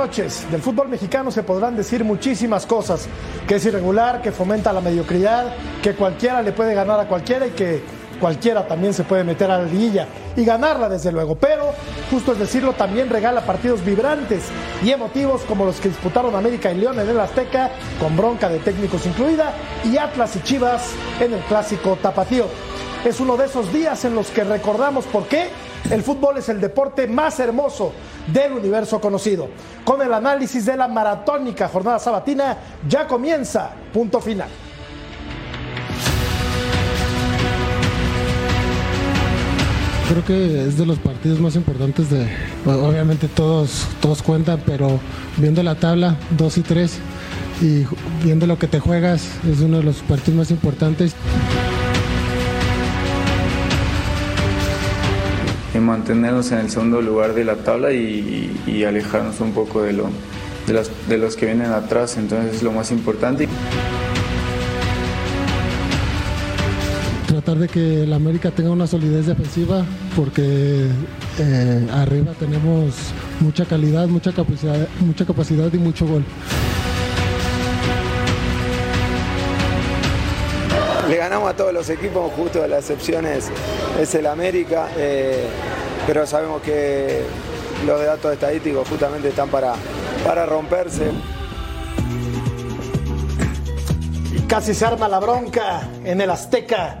Noches. Del fútbol mexicano se podrán decir muchísimas cosas, que es irregular, que fomenta la mediocridad, que cualquiera le puede ganar a cualquiera y que cualquiera también se puede meter a la liguilla y ganarla desde luego. Pero, justo es decirlo, también regala partidos vibrantes y emotivos como los que disputaron América y León en el Azteca, con bronca de técnicos incluida, y Atlas y Chivas en el clásico Tapatío. Es uno de esos días en los que recordamos por qué el fútbol es el deporte más hermoso del universo conocido. Con el análisis de la maratónica jornada sabatina, ya comienza punto final. Creo que es de los partidos más importantes de, obviamente todos, todos cuentan, pero viendo la tabla 2 y 3 y viendo lo que te juegas, es uno de los partidos más importantes. Y mantenernos en el segundo lugar de la tabla y, alejarnos un poco de, lo, de los que vienen atrás, entonces es lo más importante. tratar de que el América tenga una solidez defensiva porque eh, arriba tenemos mucha calidad, mucha capacidad, mucha capacidad y mucho gol. Le ganamos a todos los equipos, justo la excepción es, es el América, eh, pero sabemos que los datos estadísticos justamente están para, para romperse. Casi se arma la bronca en el Azteca.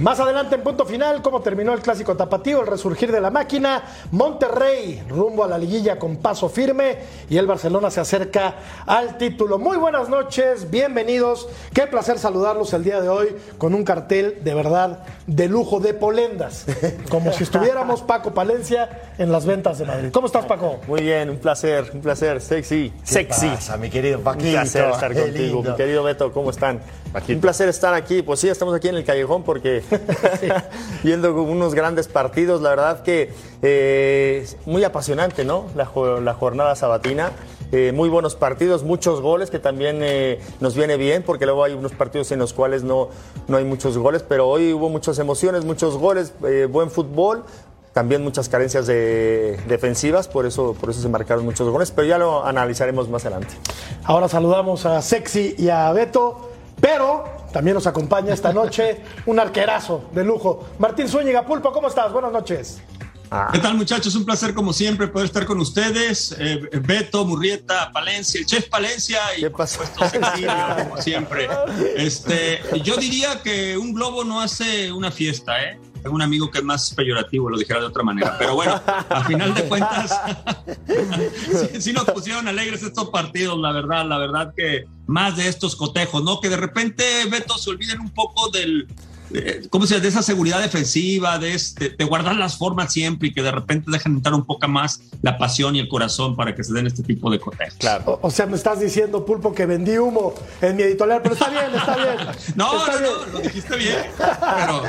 Más adelante en punto final, cómo terminó el clásico tapatío, el resurgir de la máquina, Monterrey rumbo a la liguilla con paso firme y el Barcelona se acerca al título. Muy buenas noches, bienvenidos, qué placer saludarlos el día de hoy con un cartel de verdad de lujo de polendas, como si estuviéramos Paco Palencia en las ventas de Madrid. ¿Cómo estás Paco? Muy bien, un placer, un placer, sexy, sexy. Pasa, mi querido Paquito? Un placer estar Qué contigo, mi querido Beto, ¿cómo están? Un placer estar aquí, pues sí, estamos aquí en el callejón porque viendo unos grandes partidos, la verdad que eh, muy apasionante, ¿no? La, la jornada sabatina. Eh, muy buenos partidos, muchos goles que también eh, nos viene bien porque luego hay unos partidos en los cuales no, no hay muchos goles, pero hoy hubo muchas emociones, muchos goles, buen fútbol, también muchas carencias de- defensivas, por eso, por eso se marcaron muchos goles, pero ya lo analizaremos más adelante. Ahora saludamos a Sexy y a Beto, pero también nos acompaña esta noche un arquerazo de lujo. Martín Zúñiga Pulpo, ¿cómo estás? Buenas noches. ¿Qué tal muchachos? Un placer como siempre poder estar con ustedes. Eh, Beto, Murrieta, Palencia, el chef Palencia y ¿Qué por pasó? supuesto Cecilio, como siempre. Este, yo diría que un globo no hace una fiesta, ¿eh? Un amigo que es más peyorativo, lo dijera de otra manera. Pero bueno, a final de cuentas, sí, sí nos pusieron alegres estos partidos, la verdad, la verdad que más de estos cotejos, ¿no? Que de repente, Beto, se olviden un poco del, ¿cómo se llama? De esa seguridad defensiva, de, este, de guardar las formas siempre y que de repente dejen entrar un poco más la pasión y el corazón para que se den este tipo de cotejos. Claro. O, o sea, me estás diciendo, Pulpo, que vendí humo en mi editorial, pero está bien, está bien. No, está no, bien. no, lo dijiste bien. Pero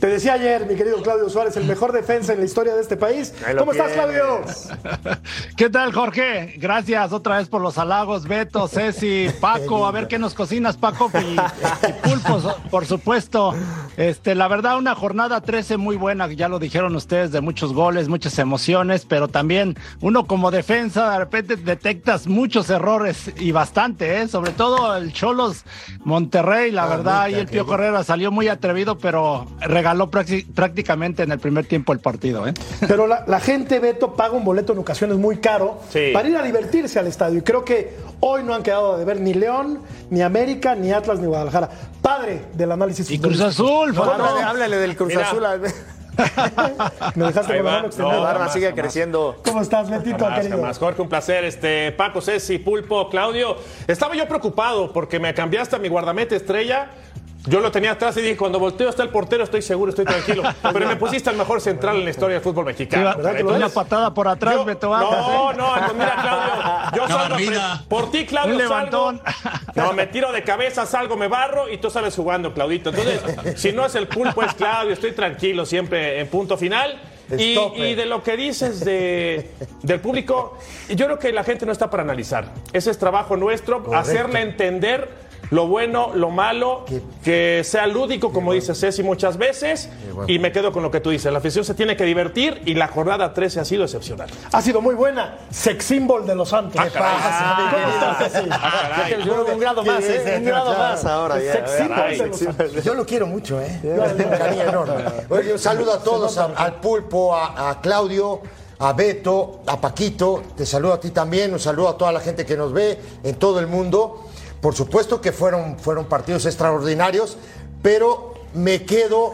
Te decía ayer, mi querido Claudio Suárez, el mejor defensa en la historia de este país. ¿Cómo estás. Claudio? ¿Qué tal, Jorge? Gracias otra vez por los halagos, Beto, Ceci, Paco. A ver qué nos cocinas, Paco y, y Pulpo, so- por supuesto. Este, la verdad, una jornada 13 muy buena, ya lo dijeron ustedes, de muchos goles, muchas emociones, pero también uno como defensa, de repente detectas muchos errores y bastante, ¿eh? Sobre todo el Cholos Monterrey, la verdad, ahí el Pío Herrera salió muy atrevido, pero regaló prácticamente en el primer tiempo el partido, ¿eh? Pero la, la gente, Beto, paga un boleto en ocasiones muy caro Sí. para ir a divertirse al estadio. Y creo que hoy no han quedado de ver ni León, ni América, ni Atlas, ni Guadalajara. Padre del análisis Y Cruz. Azul, No, ¿cómo háblale, del Cruz Mira. Azul. Me dejaste con la mano extendida. La No, barba jamás, sigue jamás. creciendo. ¿Cómo estás, Betito, Jamás, querido? jamás. Jorge, un placer. Este, Paco, Ceci, Pulpo, Claudio. Estaba yo preocupado porque me cambiaste a mi guardameta estrella. Yo lo tenía atrás y dije, cuando volteo está el portero, estoy seguro, estoy tranquilo. Pero me pusiste al mejor central en la historia del fútbol mexicano. Iba- ¿verdad que lo una eres? patada por atrás, Yo- Beto no, ¿eh? no, pues mira, Claudio, yo salgo por ti, Claudio, Un levantón. salgo. No, me tiro de cabeza, salgo, me barro y tú sales jugando, Claudito. Entonces, si no es el pulpo, es Claudio, estoy tranquilo siempre en punto final. Y, de lo que dices de, del público, yo creo que la gente no está para analizar. Ese es trabajo nuestro, hacerle entender lo bueno, lo malo, que sea lúdico, como dice Ceci muchas veces, y me quedo con lo que tú dices. La afición se tiene que divertir y la jornada 13 ha sido excepcional. Ha sido muy buena. Sex symbol de los Santos. Ah, caray. Ah, ¿Cómo estás, Ceci? Ah, un grado más, ¿eh? Un grado más ahora. ya, Sex ya, symbol ay, de los Santos. Yo lo quiero mucho, ¿eh? Yo le tengo un cariño enorme. Oye, un saludo a todos, a- al Pulpo, a, a Claudio, a Beto, a Paquito. Te saludo a ti también, un saludo a toda la gente que nos ve en todo el mundo. Por supuesto que fueron, fueron partidos extraordinarios, pero me quedo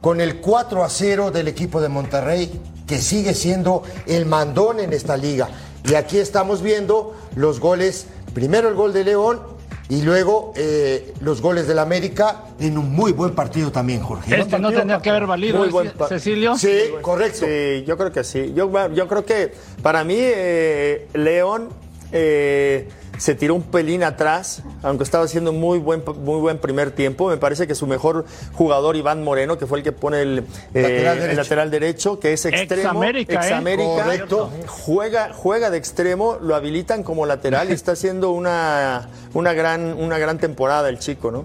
con el 4 a 0 del equipo de Monterrey, que sigue siendo el mandón en esta liga. Y aquí estamos viendo los goles, primero el gol de León y luego eh, los goles del América en un muy buen partido también, Jorge. Este no tendría que haber valido, Muy ¿eh, buen pa- Cecilio. Sí, correcto. Sí, yo creo que sí. Yo, yo creo que para mí eh, León eh, se tiró un pelín atrás, aunque estaba haciendo muy buen, muy buen primer tiempo. Me parece que su mejor jugador, Iván Moreno, que fue el que pone el, eh, Lateral el derecho. lateral derecho, que es extremo. Ex-América, ¿eh? Ex-América. Correcto. Juega, juega de extremo, lo habilitan como lateral y está haciendo una, una, gran, una gran temporada el chico, ¿no?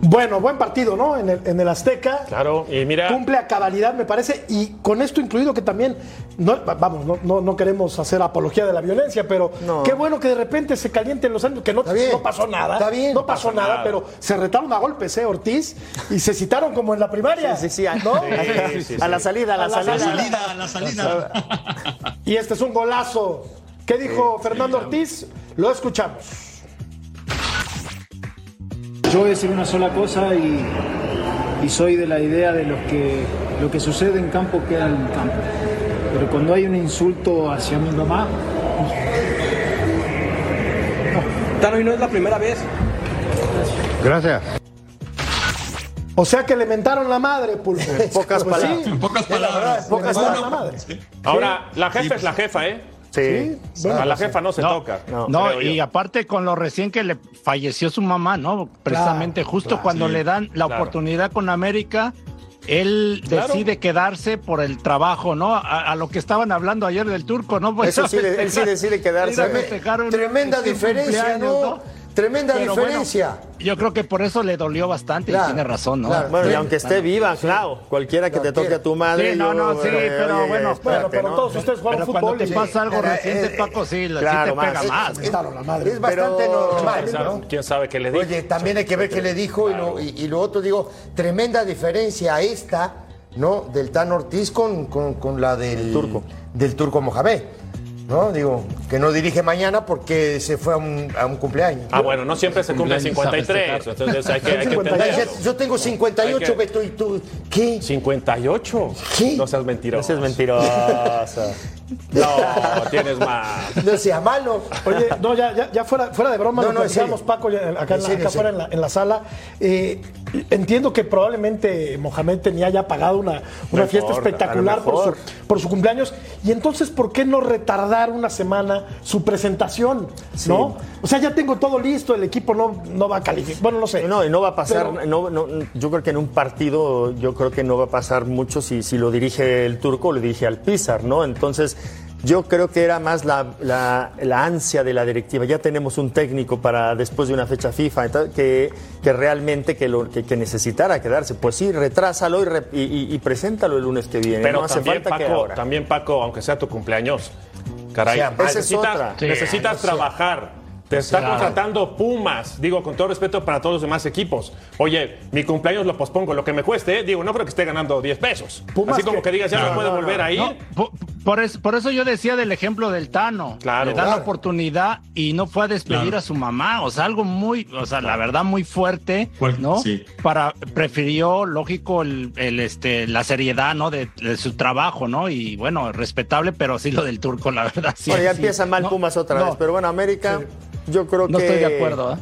Bueno, buen partido, ¿no? En el, en el Azteca. Claro, y mira. Cumple a cabalidad, me parece, y con esto incluido que también, no, vamos, no, no, no queremos hacer apología de la violencia, pero No. qué bueno que de repente se calienten los ánimos, que no, Está bien, no pasó nada. está bien. No pasó nada, pero se retaron a golpes, ¿eh, Ortiz? Y se citaron como en la primaria. Sí, sí, sí, a, ¿no? Sí, sí, a la salida, a la, A la La salida. salida, la salida. Y este es un golazo. ¿Qué dijo Fernando Ortiz? Lo escuchamos. Yo voy a decir una sola cosa y, y soy de la idea de los que lo que sucede en campo queda en campo. Pero cuando hay un insulto hacia mi mamá, Tano, y no es la primera vez. Gracias. O sea que le mentaron la madre, Pulpo. Pocas Pues palabras. sí, En pocas palabras. pocas palabras. la madre. Ahora, la jefa es la jefa, ¿eh? Sí. a la jefa no se No, toca. No, y yo. aparte con lo recién que le falleció su mamá, ¿no? Precisamente justo cuando sí, le dan la claro. oportunidad con América, él Claro. decide quedarse por el trabajo, ¿no? A, a lo que estaban hablando ayer del turco, ¿no? Pues, Eso sí, él sí decide quedarse. Tremenda un diferencia, ¿no? Tremenda Pero bueno, diferencia. yo creo que por eso le dolió bastante Claro, y tiene razón, ¿no? claro. Bueno, y aunque esté viva, claro, cualquiera que te toque a tu madre. Sí, no, yo, no, sí, eh, pero oye, bueno, espérate, Bueno, pero ¿no? todos ustedes jugaron Pero cuando fútbol. te y- pasa algo Era, reciente, eh, Paco, sí, la- claro, sí te pega más. más. Le mentaron la madre. Es bastante Pero- normal, ¿Quién sabe- ¿no? ¿Quién sabe qué le dijo? Oye, también hay que ver qué le dijo y, lo, y, y lo otro, digo, tremenda diferencia esta, ¿no? Del Tan Ortiz con, con, con la del turco. Del turco Mohamed, ¿no? Digo, que no dirige mañana porque se fue a un, a un cumpleaños. Ah, bueno, no siempre se cumple Cumpleaños a 53. festejar. Entonces hay que, hay que 58. Ay, entender. Yo tengo 58, Hay que- Beto, y tú, ¿qué? 58. ¿Qué? No seas mentiroso. Ese es mentiroso. No, tienes más. No sea malo. Oye, no, ya, ya, ya fuera, fuera de broma, No, no. Paco, acá, la- fuera en la, en la sala. Eh, entiendo que probablemente Mohamed tenía ya pagado una, una Mejor, fiesta espectacular por su, mejor. por su cumpleaños. Y entonces, ¿por qué no retardar una semana su presentación? ¿No? O sea, ya tengo todo listo, el equipo no, no va a calificar. Bueno, no sé. No, y no va a pasar, Pero- no, no, yo creo que en un partido, yo creo que no va a pasar mucho si, si lo dirige el turco o lo dirige al Pizar, ¿no? Entonces, yo creo que era más la, la- la ansia de la directiva. Ya tenemos un técnico para después de una fecha FIFA entonces, que, que realmente que, lo, que, que necesitara quedarse. Pues sí, retrásalo y, re- y, y- y preséntalo el lunes que viene. Pero no hace también, falta que Paco, ahora. también, Paco, aunque sea tu cumpleaños, caray, Sea es necesitas, otra. O sea. Te está contratando Pumas, digo con todo respeto para todos los demás equipos. Oye, mi cumpleaños lo pospongo, lo que me cueste, digo, no creo que esté ganando 10 pesos. Pumas Así como que- que digas, ya no, no, volver no. a ir. No, por, por eso, por eso yo decía del ejemplo del Tano. Claro. Le dan Claro. la oportunidad y no fue a despedir Claro. a su mamá. O sea, algo muy, o sea, la verdad, muy fuerte, Fuerte, ¿no? sí. Para, prefirió, lógico, el, el, este, la seriedad, ¿no? De, de su trabajo, ¿no? Y bueno, respetable, pero sí lo del turco, la verdad. Sí, Bueno, ya sí. empieza mal No, Pumas otra no, vez, pero bueno, América, yo creo No que... estoy de acuerdo, ¿eh?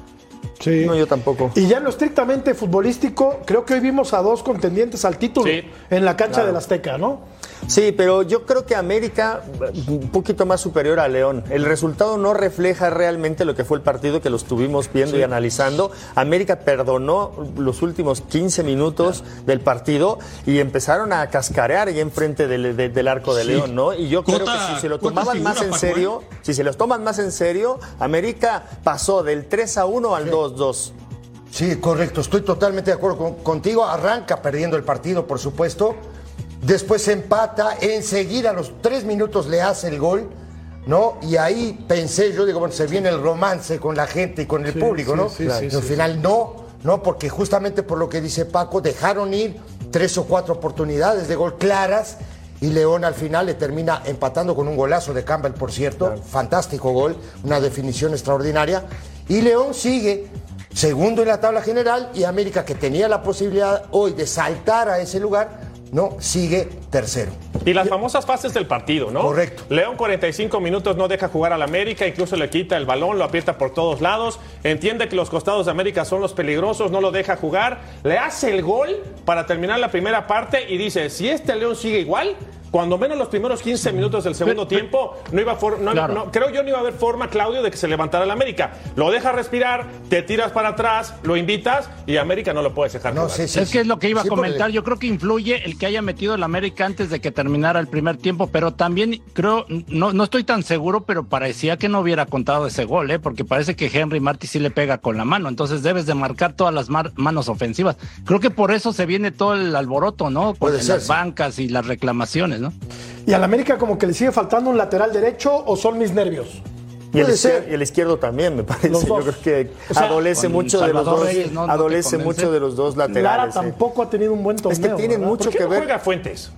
Sí. No, yo tampoco. Y ya en lo estrictamente futbolístico, creo que hoy vimos a dos contendientes al título Sí. en la cancha del Azteca, ¿no? Sí, pero yo creo que América un poquito más superior a León. El resultado no refleja realmente lo que fue el partido que lo estuvimos viendo y analizando. América perdonó los últimos 15 minutos del partido y empezaron a cascarear ahí enfrente del, de- del arco de Sí. León, ¿no? Y yo creo que si se lo tomaban más en Paco, serio, ¿eh? si se los toman más en serio, América pasó del 3 a 1 al 2-2. Sí, correcto, estoy totalmente de acuerdo con- contigo. Arranca perdiendo el partido, por supuesto. Después empata, enseguida a los tres minutos le hace el gol, ¿no? Y ahí pensé, yo digo, bueno, se viene el romance con la gente y con el Sí, público, sí, ¿no? sí, Claro. sí, Y sí, al final no, no, porque justamente por lo que dice Paco, dejaron ir tres o cuatro oportunidades de gol claras y León al final le termina empatando con un golazo de Campbell, por cierto, fantástico gol, una definición extraordinaria. Y León sigue segundo en la tabla general y América, que tenía la posibilidad hoy de saltar a ese lugar, no, sigue tercero. Y las famosas fases del partido, ¿no? Correcto. León 45 minutos no deja jugar al América, incluso le quita el balón, lo aprieta por todos lados, entiende que los costados de América son los peligrosos, no lo deja jugar, le hace el gol para terminar la primera parte y dice, si este León sigue igual, cuando menos los primeros 15 minutos del segundo tiempo, no iba a for- no- Claro. no- creo yo no iba a haber forma, Claudio, de que se levantara el América. Lo deja respirar, te tiras para atrás, lo invitas y América no lo puedes dejar No, sí, sí, es que es lo que iba sí, a comentar. porque- Yo creo que influye el que haya metido el América antes de que terminara el primer tiempo, pero también creo, no, no estoy tan seguro, pero parecía que no hubiera contado ese gol, ¿eh? porque parece que Henry Martí sí le pega con la mano. Entonces debes de marcar todas las mar- manos ofensivas. Creo que por eso se viene todo el alboroto, ¿no? Con Puede ser, las sí. bancas y las reclamaciones, ¿no? ¿Y al América como que le sigue faltando un lateral derecho o son mis nervios? Y el, Puede ser. izquier- y el izquierdo también, me parece. Los. Yo creo que O sea, adolece mucho de los dos. Reyes, ¿no? ¿No adolece mucho de los dos Lara laterales. eh. tampoco ha tenido un buen torneo. Es que tienen ¿verdad? mucho ¿Por qué que no ver. juega Fuentes?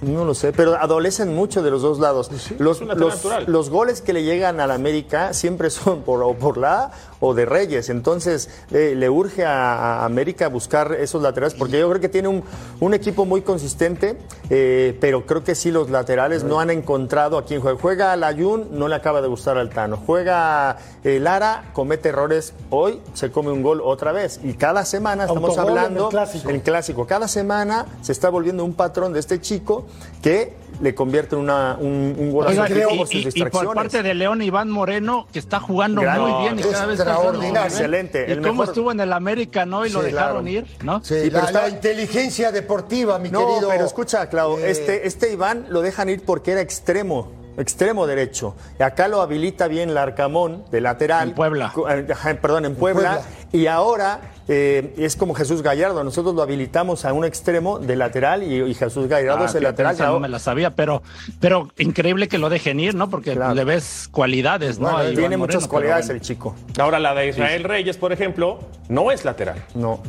No lo sé, pero adolecen mucho de los dos lados. los, un lateral los, natural. los goles que le llegan al América siempre son por, o por la A o de Reyes. Entonces eh, le urge a, a América buscar esos laterales porque yo creo que tiene un, un equipo muy consistente, eh, pero creo que sí los laterales no han encontrado a quien juega. Juega Layun, no le acaba de gustar al Tano. Juega eh, Lara, comete errores. Hoy se come un gol otra vez. Y cada semana estamos Autogol en el hablando clásico. el clásico. Cada semana se está volviendo un patrón de este chico que le convierte en una, un, un gol Oiga, así y, sus y- y por parte de León, Iván Moreno, que está jugando Gran- muy bien y cada vez extraordinario. Excelente, Y el cómo mejor- estuvo en el América, ¿no? Y lo Sí, dejaron claro. ir, ¿no? Sí, Sí, pero la, está- la inteligencia deportiva, mi No, querido. pero escucha, Clau, eh, este, este Iván lo dejan ir porque era extremo, extremo derecho. Y acá lo habilita bien Larcamón, de lateral. En Puebla. Eh, Perdón, en Puebla. Puebla. Y ahora eh, es como Jesús Gallardo. Nosotros lo habilitamos a un extremo de lateral y, y Jesús Gallardo Ah, es el lateral. no me la sabía, pero, pero increíble que lo dejen ir, ¿no? Porque Claro. le ves cualidades, ¿no? Bueno, tiene Moreno, muchas cualidades bueno. el chico. Ahora la de Israel Reyes, por ejemplo, no es lateral. No.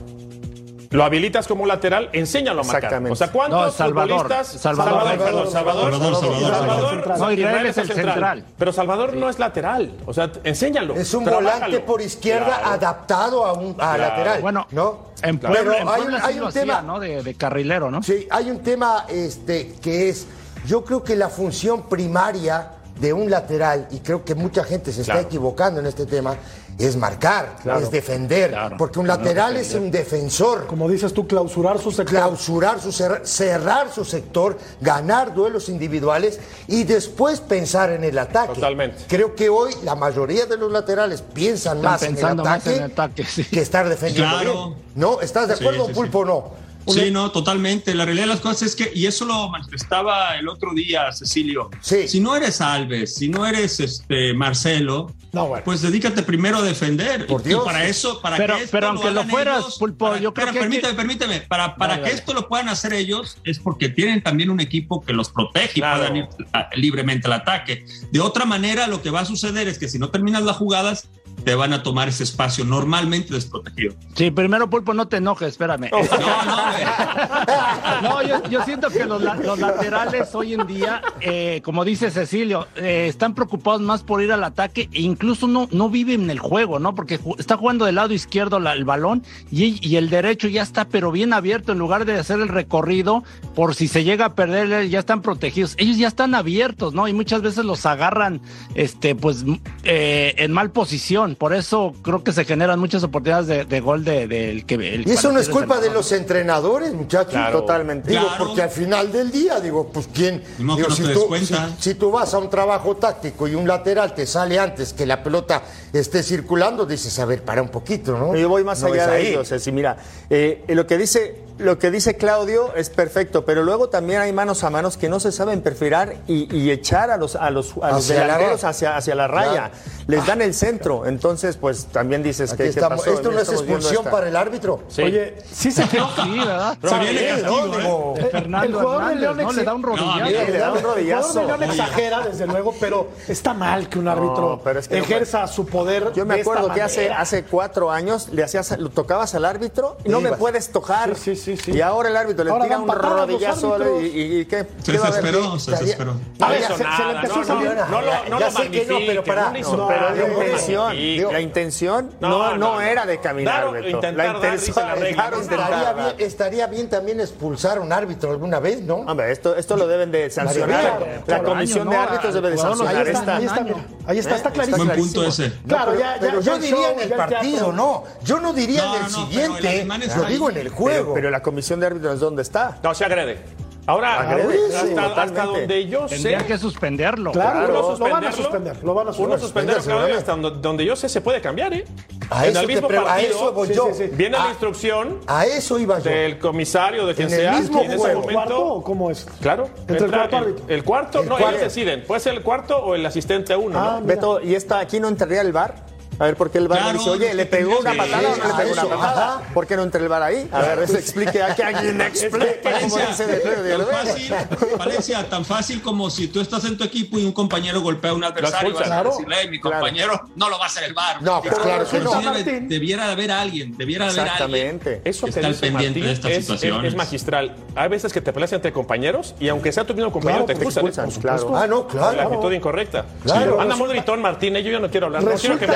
Lo habilitas como lateral, enséñalo a marcar. Exactamente. O sea, ¿cuántos No, Salvador. futbolistas? Salvador. perdón, Salvador. Salvador, Salvador, Salvador. No, Israel es el central. central. Pero Salvador no es lateral. O sea, enséñalo. Es un trabájalo. volante por izquierda Claro. adaptado a un a Claro. lateral. Bueno, ¿no? en Pero Puebla, en hay Puebla un, hay hacía, tema, ¿no? De, de carrilero, ¿no? Sí, hay un tema este, que es, yo creo que la función primaria de un lateral, y creo que mucha gente se está Claro. equivocando en este tema, es marcar, es defender, Claro. porque un lateral defender. es un defensor. Como dices tú, clausurar su sector. clausurar su cer- cerrar su sector, ganar duelos individuales y después pensar en el ataque. Totalmente. Creo que hoy la mayoría de los laterales piensan Están más en el más ataque, en el ataque, sí. que estar defendiendo Claro. bien. ¿No? ¿Estás de acuerdo, sí, sí. Pulpo, o no? Sí, no, totalmente. La realidad de las cosas es que, y eso lo manifestaba el otro día, Cecilio. Sí. Si no eres Alves, si no eres este Marcelo, No, bueno. pues dedícate primero a defender. Por Y- Dios. Y para eso, para Pero- que esto pero aunque lo fueras, ellos, Pulpo, para- yo creo que- permíteme, permíteme. Para, para que esto lo puedan hacer ellos es porque tienen también un equipo que los protege y Claro. puedan ir a- libremente al ataque. De otra manera, lo que va a suceder es que si no terminas las jugadas, te van a tomar ese espacio normalmente desprotegido. Sí, primero, Pulpo, no te enojes, espérame. No, no. No, yo, yo siento que los, la- los laterales hoy en día, eh, como dice Cecilio, eh, están preocupados más por ir al ataque e incluso no, no viven el juego, ¿no? Porque ju- está jugando del lado izquierdo la- el balón y, y el derecho ya está, pero bien abierto, en lugar de hacer el recorrido, por si se llega a perder, ya están protegidos. Ellos ya están abiertos, ¿no? Y muchas veces los agarran, este, pues, eh, en mal posición, Por eso creo que se generan muchas oportunidades de, de gol del de, que el Y eso no es culpa de los entrenadores, muchachos. Claro. Totalmente. Digo, Claro. porque al final del día, digo, pues quién. Modo digo, no si, tú, cuenta. si- si tú vas a un trabajo táctico y un lateral te sale antes que la pelota esté circulando, dices, a ver, para un poquito, ¿no? Yo voy más No allá es de ahí. ello, Ceci. Mira, eh, lo que dice lo que dice Claudio es perfecto, pero luego también hay manos a manos que no se saben perfilar y, y echar a los a los, a los Hacia la delanteros raya. hacia, hacia la raya. Claro. Les dan el centro, entonces pues también dices Aquí que estamos. ¿Esto no es expulsión para el árbitro? Oye, sí se quedó. Sí, ¿verdad? Se viene Sí, castigo. ¿eh? Digo, De Fernando el jugador de León ¿no? Le da un rodillazo. No, le da un El jugador de León exagera, desde luego, pero está mal que un árbitro pero es que no ejerza su poder. Yo me de esta acuerdo que hace, hace cuatro años le hacías, lo tocabas al árbitro y no me puedes tocar. Sí, sí, sí, sí. Y ahora el árbitro le Ahora tira un rodillazo y, y- y ¿qué? Se desesperó, se desesperó. No se- se le empezó no, a salir. no, no, no Ya lo sé que no, magnifique, pero para- no Pero la intención, magnifique. la intención No, no, no, no, no. era de caminar, Beto. La intención, Estaría bien, estaría bien también expulsar a un árbitro alguna vez, ¿no? Hombre, esto, esto lo deben de sancionar. La comisión de árbitros debe de sancionar esta. ahí está, mira. Ahí está, está ¿Eh? clarísimo. Buen punto ese. Claro, pero, ya, yo diría en el partido, no. Yo no diría en el siguiente. Lo digo en el juego. pero la comisión de árbitros, ¿dónde está? No, se agrede. Ahora, Agrede, sí, hasta, donde yo sé, Tendrían que suspenderlo. Claro, uno lo van a suspenderlo, suspender. Lo van a uno suspender. suspenderlo, Suspender, Claudio, hasta donde, donde yo sé se puede cambiar, ¿eh? A en eso el mismo pre- a partido eso voy yo. sí, sí. viene la A- instrucción A eso iba yo. del comisario, de quien En el sea, mismo y en ese juego. ¿El cuarto o momento... cómo es? Claro. Entre el cuarto árbitro. El, cuarto, El no, cuarto. ellos deciden. Puede ser el cuarto o el asistente uno, Ah, ¿no? Beto, ¿y esta aquí no entraría el bar? A ver, ¿por qué el bar Claro, dice, oye, ¿le pegó una patada o no le pegó una eso, patada? ajá. ¿Por qué no entra el bar ahí? A ver, se explique, a que alguien explique cómo Valencia, dice de tan de- fácil, Valencia, tan fácil como si tú estás en tu equipo y un compañero golpea a un adversario, expulsan. vas a Claro. decirle, "Eh, mi Claro. compañero no lo va a hacer el bar. No, pues claro que no. debe- debiera de haber alguien, debiera de haber alguien. Exactamente. Eso que Está dice pendiente Martín de estas es, es- magistral. Hay veces que te peleas entre compañeros y aunque sea tu mismo compañero, Claro, te expulsan. ¿eh? expulsan, claro. Ah, no, Por La claro. actitud incorrecta. Claro. Anda muy gritón, Martín. eh, Yo ya no quiero hablar. No quiero que me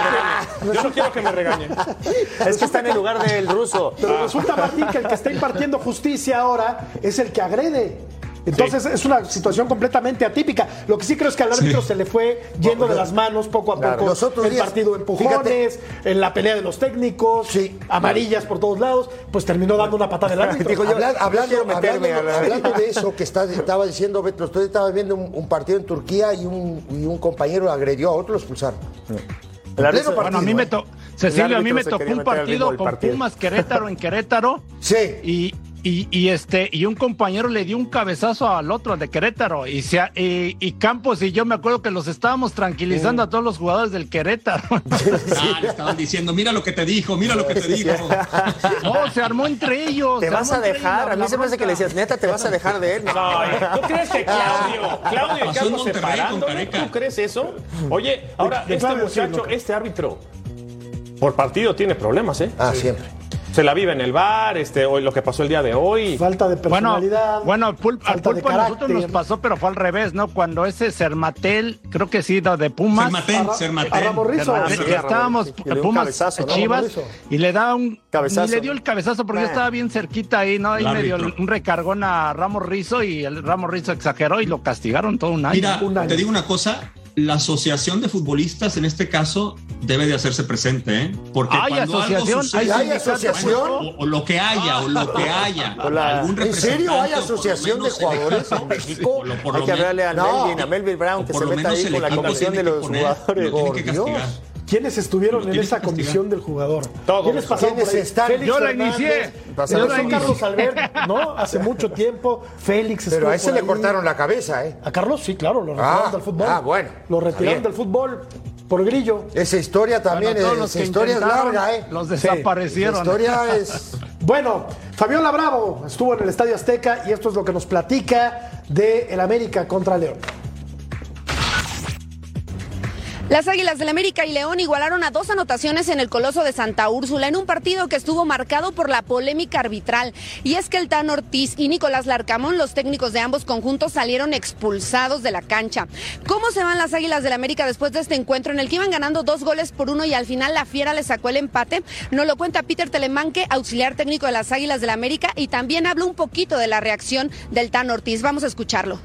Yo no quiero que me regañe. Es que está en el lugar del ruso. Pero resulta, Martín, que el que está impartiendo justicia ahora es el que agrede. Entonces es una situación completamente atípica. Lo que sí creo es que al árbitro se le fue yendo de las manos poco a Claro, poco. los otros el días, partido empujones, en la pelea de los técnicos, Sí. amarillas por todos lados, pues terminó dando una patada del árbitro. Digo yo, Habla- hablando, meterme hablando- hablando de eso que está- estaba diciendo Beto, usted estaba viendo un, un partido en Turquía y un, y un compañero agredió a otro, lo expulsaron. Pleno Bueno, a mí partido, me ¿eh? tocó, Cecilio, a mí me tocó un partido con partido. Pumas Querétaro en Querétaro Sí. y, y, y este y un compañero le dio un cabezazo al otro al de Querétaro y, se, y, y Campos y yo me acuerdo que los estábamos tranquilizando a todos los jugadores del Querétaro. Ah, le estaban diciendo, mira lo que te dijo, mira lo que te dijo. No, se armó entre ellos. ¿Te vas a dejar? A mí se me hace que le decías, neta, ¿te vas a dejar de él? No, ¿tú crees que Claudio, Claudio y? Careca. ¿Tú crees eso? Oye, ahora este muchacho, este árbitro, por partido tiene problemas, ¿eh? Ah, siempre. Se la vive en el bar, este, hoy lo que pasó el día de hoy. Falta de Bueno, personalidad. bueno, Pul- al falta de pulpo a nosotros carácter. nos pasó, pero fue al revés, ¿no? Cuando ese Sermatel, creo que sí, de Pumas. A Ramos estábamos. Y Pumas cabezazo, ¿no? Chivas y le da un Cabezazo. ni le dio el cabezazo porque yo estaba bien cerquita ahí, ¿no? Ahí me dio un recargón a Ramos Rizzo y el Ramos Rizzo exageró y lo castigaron todo un año. Mira, un año. te digo una cosa, la asociación de futbolistas en este caso debe de hacerse presente, ¿eh? Porque Hay cuando asociación, algo sucede, hay asociación. o, o lo que haya, o lo que haya, Hola. algún ¿En serio hay asociación de jugadores en México? o lo- por Hay lo que hablarle a No. Melvin, a Melvin Brown, que se meta ahí con la comisión de los jugadores. lo tiene que castigar. ¿Quiénes estuvieron en esa comisión del jugador? Todos. ¿Quiénes pasaron ¿Quiénes por ahí? están? Félix Yo la inicié. Pasaron Empezó por ahí. Carlos Albert, ¿no? Hace mucho tiempo. Félix Pero a ese le ahí. cortaron la cabeza, ¿eh? A Carlos, sí, claro, lo retiraron Ah, del fútbol. ah, bueno, Lo retiraron del fútbol por grillo. Esa historia también, Bueno, todos es- los esa que historia es larga, ¿eh? Los La desaparecieron. historia es... Bueno, Fabiola Bravo estuvo en el Estadio Azteca y esto es lo que nos platica de el América contra León. Las Águilas del América y León igualaron a dos anotaciones en el Coloso de Santa Úrsula en un partido que estuvo marcado por la polémica arbitral. Y es que el Tan Ortiz y Nicolás Larcamón, los técnicos de ambos conjuntos, salieron expulsados de la cancha. ¿Cómo se van las Águilas del América después de este encuentro en el que iban ganando dos goles por uno y al final la Fiera le sacó el empate? Nos lo cuenta Peter Telemanque, auxiliar técnico de las Águilas del América, y también habla un poquito de la reacción del Tan Ortiz. Vamos a escucharlo.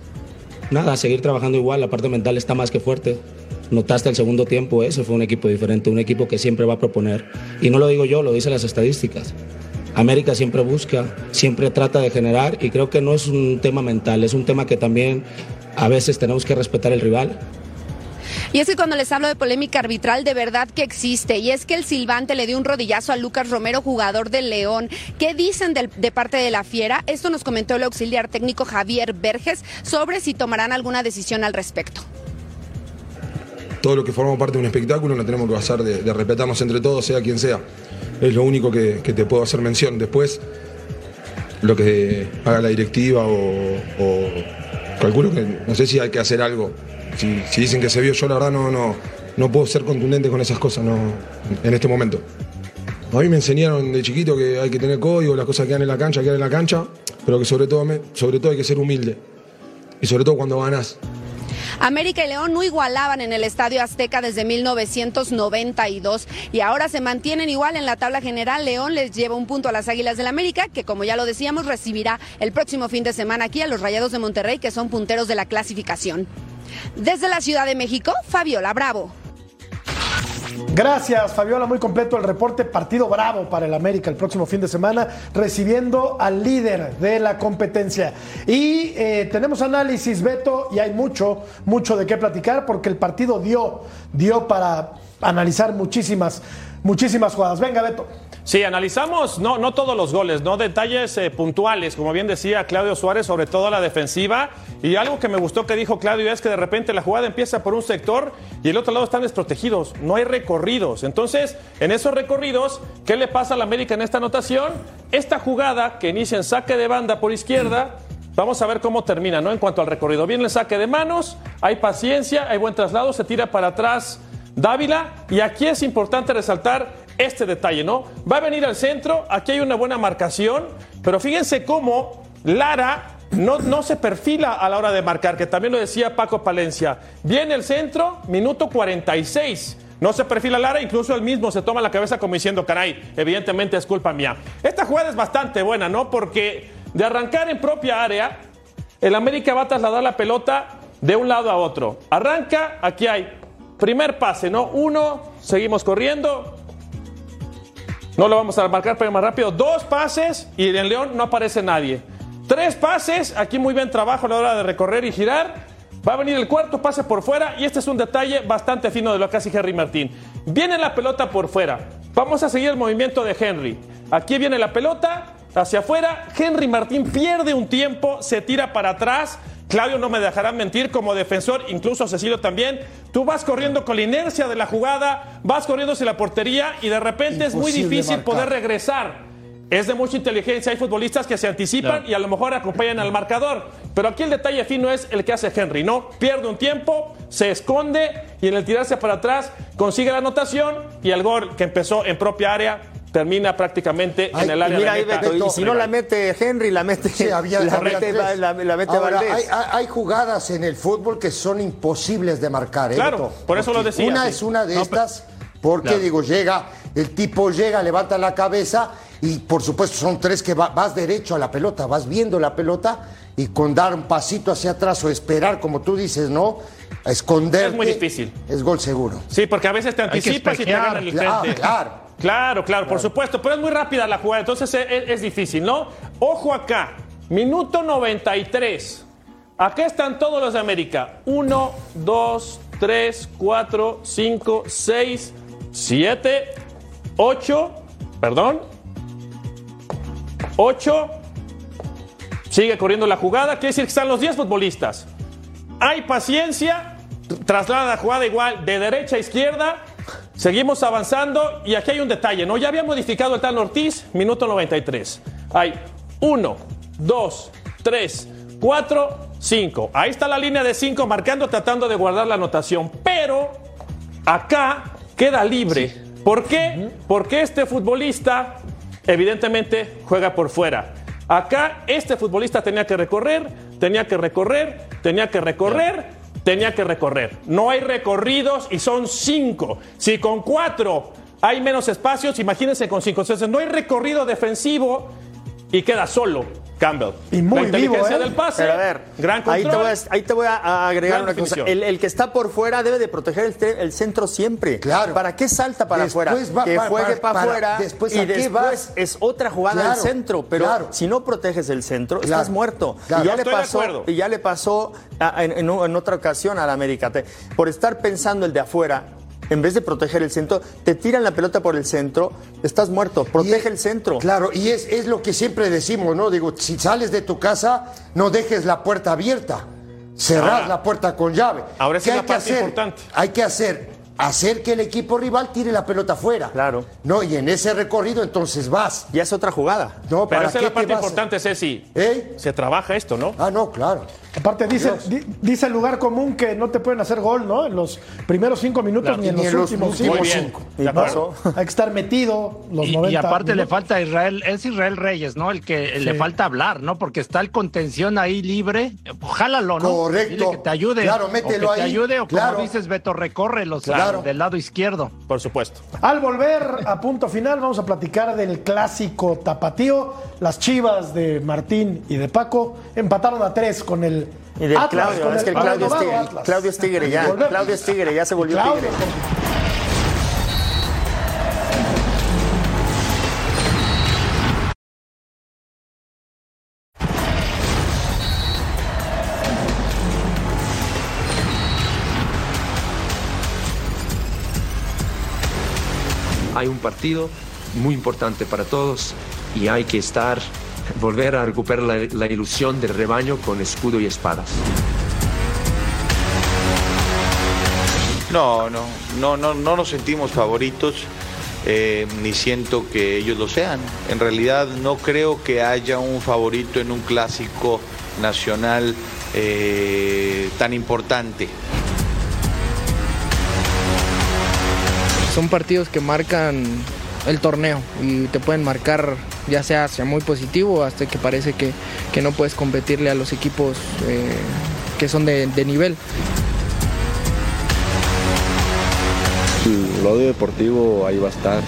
Nada, seguir trabajando igual, la parte mental está más que fuerte. Notaste el segundo tiempo, ese fue un equipo diferente, un equipo que siempre va a proponer. Y no lo digo yo, lo dicen las estadísticas. América siempre busca, siempre trata de generar y creo que no es un tema mental, es un tema que también a veces tenemos que respetar el rival. Y es que cuando les hablo de polémica arbitral, de verdad que existe. Y es que el silbante le dio un rodillazo a Lucas Romero, jugador del León. ¿Qué dicen de parte de la Fiera? Esto nos comentó el auxiliar técnico Javier Verges sobre si tomarán alguna decisión al respecto. Todo lo que formamos parte de un espectáculo no tenemos que basar de, de respetarnos entre todos, sea quien sea. Es lo único que, que te puedo hacer mención. Después, lo que haga la directiva o, calculo que no sé si hay que hacer algo. Si, dicen que se vio, yo la verdad no, no, no puedo ser contundente con esas cosas no, en este momento. A mí me enseñaron de chiquito que hay que tener código, las cosas quedan en la cancha, quedan en la cancha, pero que sobre todo, sobre todo hay que ser humilde. Y sobre todo cuando ganas. América y León no igualaban en el Estadio Azteca desde 1992 y ahora se mantienen igual en la tabla general. León les lleva un punto a las Águilas del América, que como ya lo decíamos, recibirá el próximo fin de semana aquí a los Rayados de Monterrey, que son punteros de la clasificación. Desde la Ciudad de México, Fabiola Bravo. Gracias, Fabiola. Muy completo el reporte. Partido bravo para el América el próximo fin de semana, recibiendo al líder de la competencia. Y eh, tenemos análisis, Beto, y hay mucho, mucho de qué platicar, porque el partido dio, dio para analizar muchísimas, muchísimas jugadas. Venga, Beto. Sí, analizamos no, no todos los goles, no detalles eh, puntuales, como bien decía Claudio Suárez, sobre todo la defensiva. Y algo que me gustó que dijo Claudio es que de repente la jugada empieza por un sector y el otro lado están desprotegidos, no hay recorridos. Entonces, en esos recorridos, ¿qué le pasa al América en esta anotación? Esta jugada que inicia en saque de banda por izquierda, vamos a ver cómo termina, ¿no? En cuanto al recorrido. Viene el saque de manos, hay paciencia, hay buen traslado, se tira para atrás Dávila. Y aquí es importante resaltar este detalle, ¿no? Va a venir al centro, aquí hay una buena marcación, pero fíjense cómo Lara no, no se perfila a la hora de marcar, que también lo decía Paco Palencia. Viene el centro, minuto 46. No se perfila Lara, incluso él mismo se toma la cabeza como diciendo, caray, evidentemente es culpa mía. Esta jugada es bastante buena, ¿no? Porque de arrancar en propia área, el América va a trasladar la pelota de un lado a otro. Arranca, aquí hay primer pase, ¿no? Uno, seguimos corriendo. No lo vamos a marcar, pero más rápido. Dos pases y en León no aparece nadie. Tres pases, aquí muy bien trabajo a la hora de recorrer y girar. Va a venir el cuarto pase por fuera y este es un detalle bastante fino de lo que hace Henry Martín. Viene la pelota por fuera. Vamos a seguir el movimiento de Henry. Aquí viene la pelota hacia afuera. Henry Martín pierde un tiempo, se tira para atrás. Claudio no me dejará mentir como defensor, incluso Cecilio también. Tú vas corriendo con la inercia de la jugada, vas corriendo hacia la portería y de repente es muy difícil marcar. poder regresar. Es de mucha inteligencia. Hay futbolistas que se anticipan Claro. y a lo mejor acompañan al marcador. Pero aquí el detalle fino es el que hace Henry, ¿no? Pierde un tiempo, se esconde y en el tirarse para atrás consigue la anotación y el gol que empezó en propia área termina prácticamente en el área mira de ahí, meta. Beto, y si no la mete Henry, la mete, Sí, había- la había mete, la, la mete Ahora, Valdés. hay, hay- hay jugadas en el fútbol que son imposibles de marcar. ¿eh, Claro, Beto? por eso lo decía, Una sí. es una de No, estas, porque Claro. digo, llega, el tipo llega, levanta la cabeza y por supuesto son tres que va- vas derecho a la pelota, vas viendo la pelota y con dar un pasito hacia atrás o esperar, como tú dices, ¿no? A esconderte. Es muy difícil. Es gol seguro. Sí, porque a veces te anticipas y te ganan el frente. claro. Claro, claro, por supuesto, pero es muy rápida la jugada, entonces es, es- es difícil, ¿no? Ojo acá, minuto 93. Acá están todos los de América. 1, 2, 3, 4, 5, 6, 7, 8, perdón. 8. Sigue corriendo la jugada, quiere decir que están los 10 futbolistas. Hay paciencia, traslada la jugada igual de derecha a izquierda. Seguimos avanzando y aquí hay un detalle, ¿no? Ya había modificado el Tan Ortiz, minuto 93. Hay 1, 2, 3, 4, 5. Ahí está la línea de 5 marcando, tratando de guardar la anotación. Pero acá queda libre. ¿Por qué? Porque este futbolista evidentemente juega por fuera. Acá este futbolista tenía que recorrer, tenía que recorrer, tenía que recorrer, tenía que recorrer. No hay recorridos y son cinco. Si con cuatro hay menos espacios, imagínense con cinco. Entonces no hay recorrido defensivo y queda solo. Campbell. Y muy la inteligencia vivo, ¿eh? del pase. Pero a ver, gran ahí te, control. voy a, ahí te voy a- agregar Gran una cosa. definición. El, el que está por fuera debe de proteger el, centro siempre. Claro. ¿Para qué salta para Después afuera? va- que juegue pa- para para- afuera después, y ¿a qué después vas? es otra jugada Claro, al centro. Pero claro. si no proteges el centro, Claro. estás muerto. Claro. Y ya No le estoy de pasó, acuerdo. y ya le pasó a- en, en en otra ocasión al América. Te- por estar pensando el de afuera. En vez de proteger el centro, te tiran la pelota por el centro, estás muerto. Protege el centro. Claro, y es, es lo que siempre decimos, ¿no? Digo, si sales de tu casa, no dejes la puerta abierta. Cerrás Ahora- la puerta con llave. ahora esa ¿Qué es hay la que hacer? importante. Hay que hacer hacer que el equipo rival tire la pelota afuera. Claro. No, y en ese recorrido entonces vas. Ya es otra jugada. No, Pero ¿para esa qué es la parte te importante, Ceci. ¿Eh? Se trabaja esto, ¿no? Ah, no, claro. Aparte, dice, di- dice el lugar común que no te pueden hacer gol, ¿no? En los primeros cinco minutos Claro, ni en ni los en los últimos bien. cinco. Y pasó. Hay que estar metido los Y, 90 y aparte le falta a Israel, es Israel Reyes, ¿no? El que le falta hablar, ¿no? Porque está el contención ahí libre. Jálalo, ¿no? Correcto. Dile que te ayude. Claro, o mételo que te ahí. ayude, o Claro. como dices, Beto, recorre los Claro. del lado izquierdo. Por supuesto. Al volver a punto final, vamos a platicar del clásico tapatío. Las chivas de Martín y de Paco empataron a tres con el. Y del Atlas, Claudio, con es que el Claudio es tigre. Atlas. Claudio es tigre ya. Claudio es tigre, ya se volvió Claudio, tigre. Hay un partido muy importante para todos y hay que estar, volver a recuperar la, ilusión del rebaño con escudo y espadas. No, no, no, no, no nos sentimos favoritos, eh, ni siento que ellos lo sean. En realidad no creo que haya un favorito en un clásico nacional eh, tan importante. Son partidos que marcan el torneo y te pueden marcar ya sea hacia muy positivo hasta que parece que, que no puedes competirle a los equipos eh, que son de, de nivel. El odio deportivo ahí va a estar,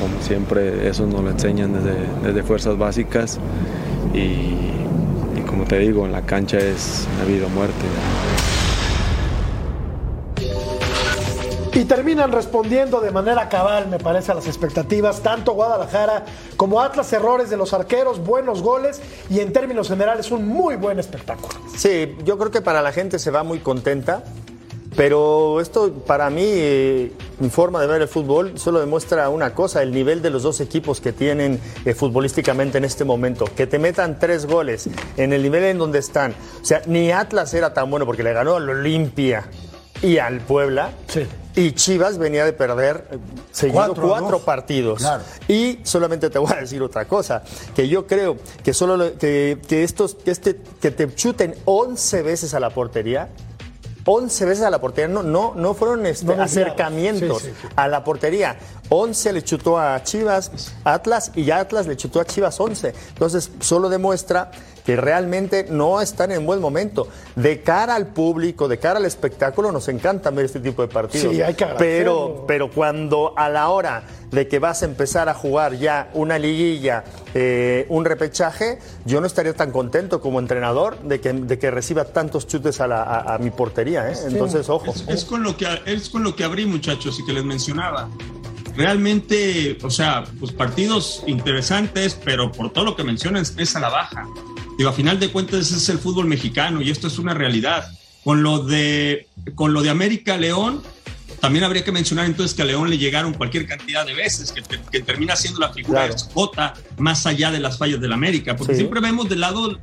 como siempre, eso nos lo enseñan desde, desde fuerzas básicas y, y como te digo, en la cancha es la vida o muerte. Y terminan respondiendo de manera cabal, me parece, a las expectativas, tanto Guadalajara como Atlas, errores de los arqueros, buenos goles y en términos generales un muy buen espectáculo. Sí, yo creo que para la gente se va muy contenta, pero esto para mí, eh, mi forma de ver el fútbol, solo demuestra una cosa, el nivel de los dos equipos que tienen eh, futbolísticamente en este momento. Que te metan tres goles en el nivel en donde están. O sea, ni Atlas era tan bueno porque le ganó al Olimpia y al Puebla. Y Chivas venía de perder eh, seguido Cuatro partidos. Claro. Y solamente te voy a decir otra cosa, que yo creo que solo lo- que, que estos que este que te chuten 11 veces a la portería 11 veces a la portería, no, no, no fueron este, No acercamientos Sí, sí, sí. a la portería. 11 le chutó a Chivas, Atlas, y ya Atlas le chutó a Chivas 11. Entonces, solo demuestra que realmente no están en buen momento. De cara al público, de cara al espectáculo, nos encanta ver este tipo de partidos. Sí, hay que pero, pero cuando a la hora de que vas a empezar a jugar ya una liguilla, eh, un repechaje, yo no estaría tan contento como entrenador de que, de que reciba tantos chutes a, la- a- a mi portería. ¿eh? Entonces, ojo. Es, es con lo que, es con lo que abrí, muchachos, y que les mencionaba. Realmente, o sea, pues partidos interesantes, pero por todo lo que mencionas es a la baja. Digo, a final de cuentas ese es el fútbol mexicano y esto es una realidad. Con lo de, con lo de América León, también habría que mencionar entonces que a León le llegaron cualquier cantidad de veces, que, que- termina siendo la figura Claro. de Jota más allá de las fallas del América, porque Sí. siempre vemos del lado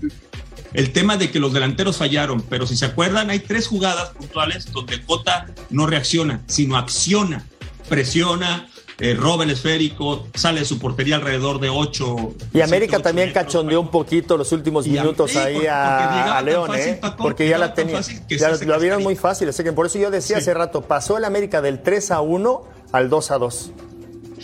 el tema de que los delanteros fallaron, pero si se acuerdan, hay tres jugadas puntuales donde Jota no reacciona, sino acciona, presiona, eh, roba el esférico, sale de su portería alrededor de ocho. Y América también metros. cachondeó un poquito los últimos minutos ahí porque- a, a León, fácil, ¿eh? Paco, porque ya la tenía. Ya se lo, vieron muy fácil. Así que por eso yo decía Sí. hace rato, pasó el América del 3 a 1 al 2 a 2.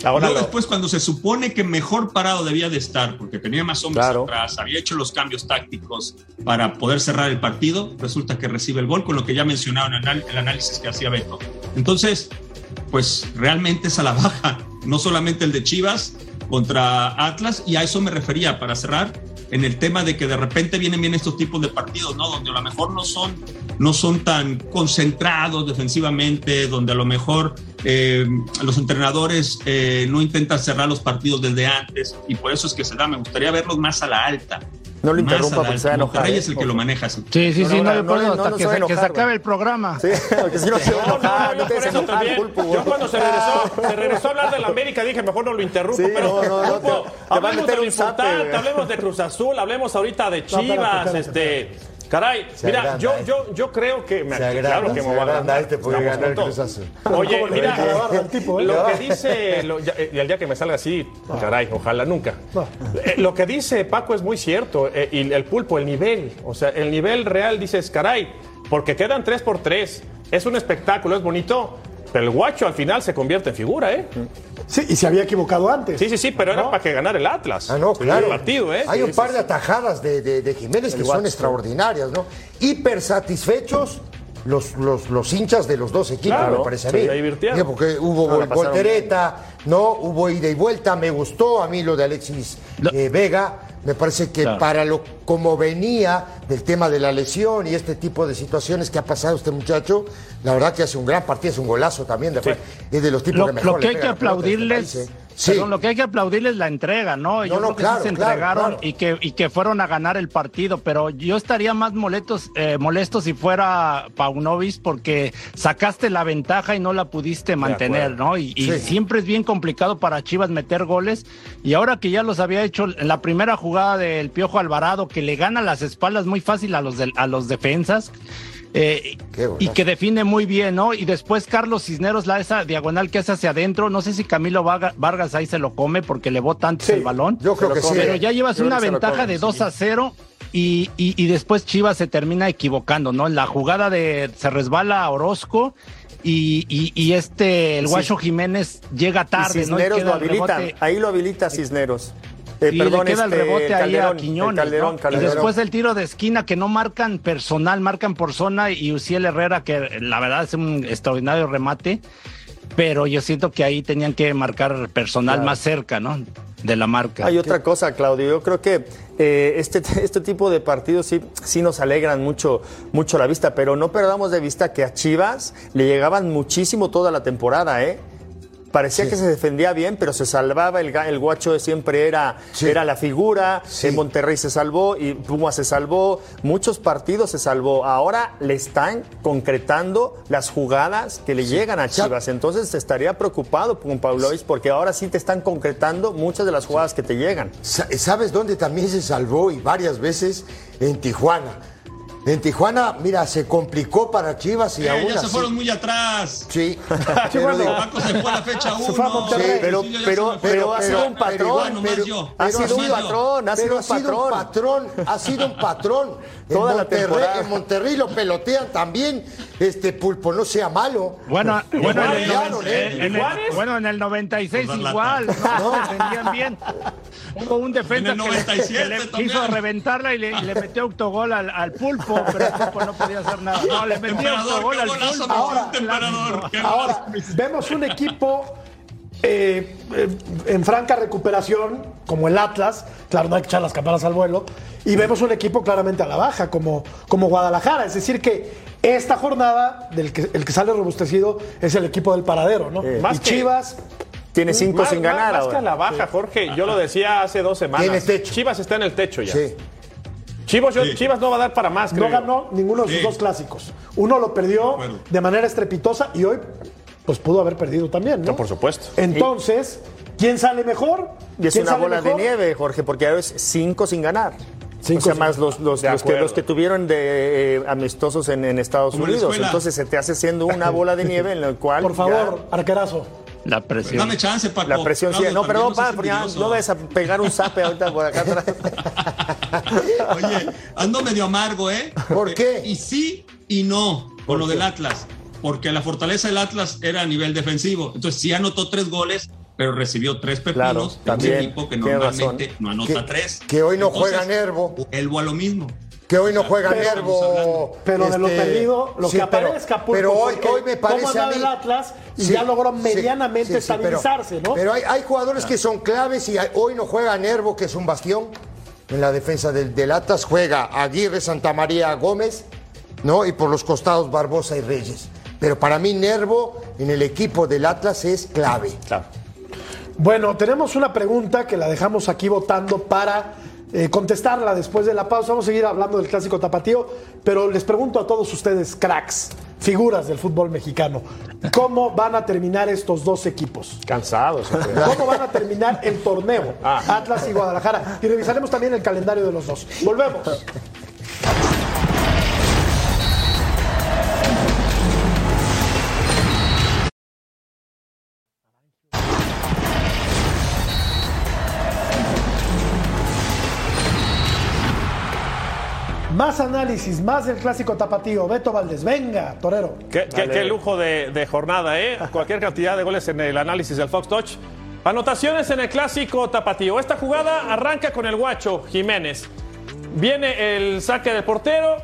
Ahora lo- después cuando se supone que mejor parado debía de estar, porque tenía más hombres Claro. atrás, había hecho los cambios tácticos para poder cerrar el partido, resulta que recibe el gol, con lo que ya mencionaba en el análisis que hacía Beto. Entonces, pues realmente es a la baja, no solamente el de Chivas contra Atlas, y a eso me refería para cerrar, en el tema de que de repente vienen bien estos tipos de partidos, ¿no? Donde a lo mejor no son, no son tan concentrados defensivamente, donde a lo mejor eh, los entrenadores eh, no intentan cerrar los partidos desde antes y por eso es que se da. Me gustaría verlos más a la alta. No lo interrumpa porque se va a enojar, Monterrey ¿eh? es el que lo maneja. Sí, sí, sí, no, no, le no, hasta no que, se acabe el programa. Sí, porque si no se va a enojar, no te Por des eso enojar, también, Pulpo, yo cuando se regresó, se regresó a hablar de la América dije mejor no lo interrumpo, Sí, pero no, no, no, Pulpo, te- te va a hablemos meter de hablemos de Cruz Azul, hablemos ahorita de espérate, Chivas, espérate, este Caray, Se mira, yo, yo, yo creo que me Se agranda, claro que se me voy a agranda agrandar. este porque Estamos ganó el con Cruz. Azul. Oye, ¿Cómo le mira, eh? lo que dice, lo- ya- y el día que me salga así, caray, ojalá nunca. Eh, lo que dice Paco es muy cierto, eh, y el pulpo, el nivel, o sea, el nivel real dices, caray, porque quedan 3 por 3 es un espectáculo, es bonito, pero el guacho al final se convierte en figura, ¿eh? Sí, y se había equivocado antes. Sí, sí, sí, pero era para que ganara el Atlas. Ah, no, claro. El partido, ¿eh? Hay un par de atajadas de, de- de Jiménez que son extraordinarias, ¿no? Hiper satisfechos los, los, los hinchas de los dos equipos, Claro, me parece a se mí. Digo, Porque hubo No, voltereta, no, hubo ida y vuelta, me gustó a mí lo de Alexis eh, Vega. Me parece que Claro. para lo como venía del tema de la lesión y este tipo de situaciones que ha pasado este muchacho, la verdad que hace un gran partido, es un golazo también. De Es de los tipos Lo, que mejor lo que hay que este aplaudirles, país, ¿eh? Sí. perdón, lo que hay que aplaudirles la entrega, ¿no? Yo No, no, creo que claro, sí se entregaron claro. y que y que fueron a ganar el partido, pero yo estaría más molestos, eh, molesto si fuera Paunovis porque sacaste la ventaja y no la pudiste mantener, ¿no? Y, y Sí. siempre es bien complicado para Chivas meter goles y ahora que ya los había hecho en la primera jugada del Piojo Alvarado que le gana las espaldas muy fácil a los del- a los defensas. Eh, y que define muy bien, ¿no? Y después Carlos Cisneros, la esa diagonal que hace hacia adentro, no sé si Camilo Vargas ahí se lo come porque le bota antes Sí, el balón. Yo creo que sí. Pero ¿eh? ya llevas Yo una ventaja come, de sí. 2 a 0 y, y- y después Chivas se termina equivocando, ¿no? En la jugada de se resbala Orozco y, y- y este, el Sí. Guacho Jiménez llega Y tarde, ¿no? Y Cisneros queda lo habilita, ahí lo habilita Cisneros. Eh, Sí, perdón, le queda el este, rebote ahí Calderón, a Quiñones, el Calderón, ¿no? Calderón. Y después el tiro de esquina que no marcan personal, marcan por zona y Uciel Herrera, que la verdad es un extraordinario remate, pero yo siento que ahí tenían que marcar personal más cerca, ¿no? De la marca. Hay otra cosa, Claudio. Yo creo que eh, este, este tipo de partidos sí, sí nos alegran mucho, mucho la vista, pero no perdamos de vista que a Chivas le llegaban muchísimo toda la temporada, ¿eh? Parecía que se defendía bien, pero se salvaba. El, el guacho siempre era, Sí. era la figura. Sí. En Monterrey se salvó y Puma se salvó. Muchos partidos se salvó. Ahora le están concretando las jugadas que le llegan a Chivas. Entonces estaría preocupado con Paulois porque ahora sí te están concretando muchas de las jugadas que te llegan. Sa- ¿Sabes dónde también se salvó y varias veces? En Tijuana. En Tijuana, mira, se complicó para Chivas y Eh, aún ya se fueron muy atrás. Sí. Sí, bueno, digo, Paco se fue a la fecha Se fue a 1. Monterrey. pero, pero, pero, ha sido un patrón. pero- ha Pero sido un patrón, ha sido pero un patrón, ha sido un patrón. En Toda la Monterrey, temporada. en Monterrey lo pelotean también. Este pulpo no sea malo. Bueno, bueno, en el, ¿eh? en el- bueno, en el 96 Por dar igual. ¿no? Defendían bien. Hubo un defensa En el que le- 97 que le, quiso reventarla y le, y le metió autogol al, al pulpo, pero el pulpo no podía hacer nada. No, le metió autogol al pulpo. Ahora, vemos un equipo eh, eh, en franca recuperación, como el Atlas, claro, no hay que echar las campanas al vuelo, y vemos un equipo claramente a la baja, como, como Guadalajara. Es decir, que esta jornada, del que, el que sale robustecido es el equipo del paradero, ¿no? Más y que- Chivas, Tiene cinco Más- sin más- ganar Más que a la baja, Jorge. Yo lo decía hace dos semanas. Tiene techo. Chivas está en el techo ya. Sí. Chivas, yo- Sí. Chivas no va a dar para más, creo. no ganó ninguno de sus Sí. dos clásicos. Uno lo perdió de manera estrepitosa y hoy, pues pudo haber perdido también, ¿no? No, por supuesto. Entonces, ¿quién sale mejor? Y es ¿Quién una sale bola de nieve, Jorge, porque ahora es cinco sin ganar. Cinco o sea, más los, los, que, los que tuvieron de eh, amistosos en, en Estados Como Unidos. Entonces se te hace siendo una bola de nieve en la cual. Por favor, arquerazo. La presión. Dame chance, Paco. ya la presión sí. Claudio, No, perdón, pa, porque ya no ves a pegar un zape ahorita por acá atrás. Oye, ando medio amargo, ¿eh? ¿Por qué? Y sí y no con lo del Atlas. Porque la fortaleza del Atlas era a nivel defensivo. Entonces sí anotó tres goles, pero recibió tres Claro, pepinos. de también, un equipo que normalmente razón. no anota Que- tres. que hoy no Entonces, juega Nervo. Vuelvo a lo mismo. Que hoy no juega Pero- Nervo. Pero de lo este, perdido, lo sí, que pero- aparezca, Pulpo, Pero hoy, hoy me parece cómo a mí. el Atlas y Sí, ya logró medianamente sí, sí, pero- estabilizarse, ¿no? Pero hay, hay jugadores que son claves y hay- hoy no juega Nervo, que es un bastión. en la defensa del, del Atlas. Juega Aguirre, Santamaría, Gómez, ¿no? Y por los costados Barbosa y Reyes. Pero para mí Nervo en el equipo del Atlas es clave. Bueno, tenemos una pregunta que la dejamos aquí votando para eh, contestarla después de la pausa. Vamos a seguir hablando del clásico tapatío, pero les pregunto a todos ustedes, cracks, figuras del fútbol mexicano, ¿cómo van a terminar estos dos equipos? Cansados. ¿Cómo van a terminar el torneo? Atlas y Guadalajara. Y revisaremos también el calendario de los dos. Volvemos. Análisis, más del clásico tapatío. Beto Valdés, venga, torero. Qué, qué- qué lujo de, de jornada, ¿eh? Cualquier cantidad de goles en el análisis del Fox Touch. Anotaciones en el clásico tapatío. Esta jugada arranca con el guacho Jiménez. Viene el saque del portero,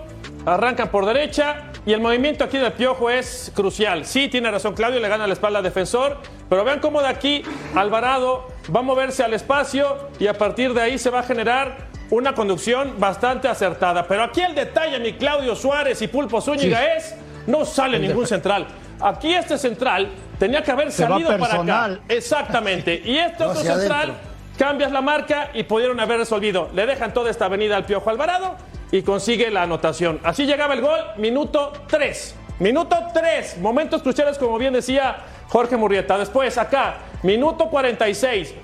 arranca por derecha y el movimiento aquí del piojo es crucial. Sí, tiene razón Claudio, le gana la espalda al defensor, pero vean cómo de aquí Alvarado va a moverse al espacio y a partir de ahí se va a generar una conducción bastante acertada. Pero aquí el detalle, mi Claudio Suárez y Pulpo Zúñiga, Sí. es no sale ningún central. Aquí este central tenía que haber Se salido para acá. Exactamente. Y este No otro central adentro. cambias la marca y pudieron haber resolvido. Le dejan toda esta avenida al Piojo Alvarado y consigue la anotación. Así llegaba el gol, minuto 3. Minuto 3. Momentos cruciales, como bien decía Jorge Murrieta. Después, acá, minuto 46.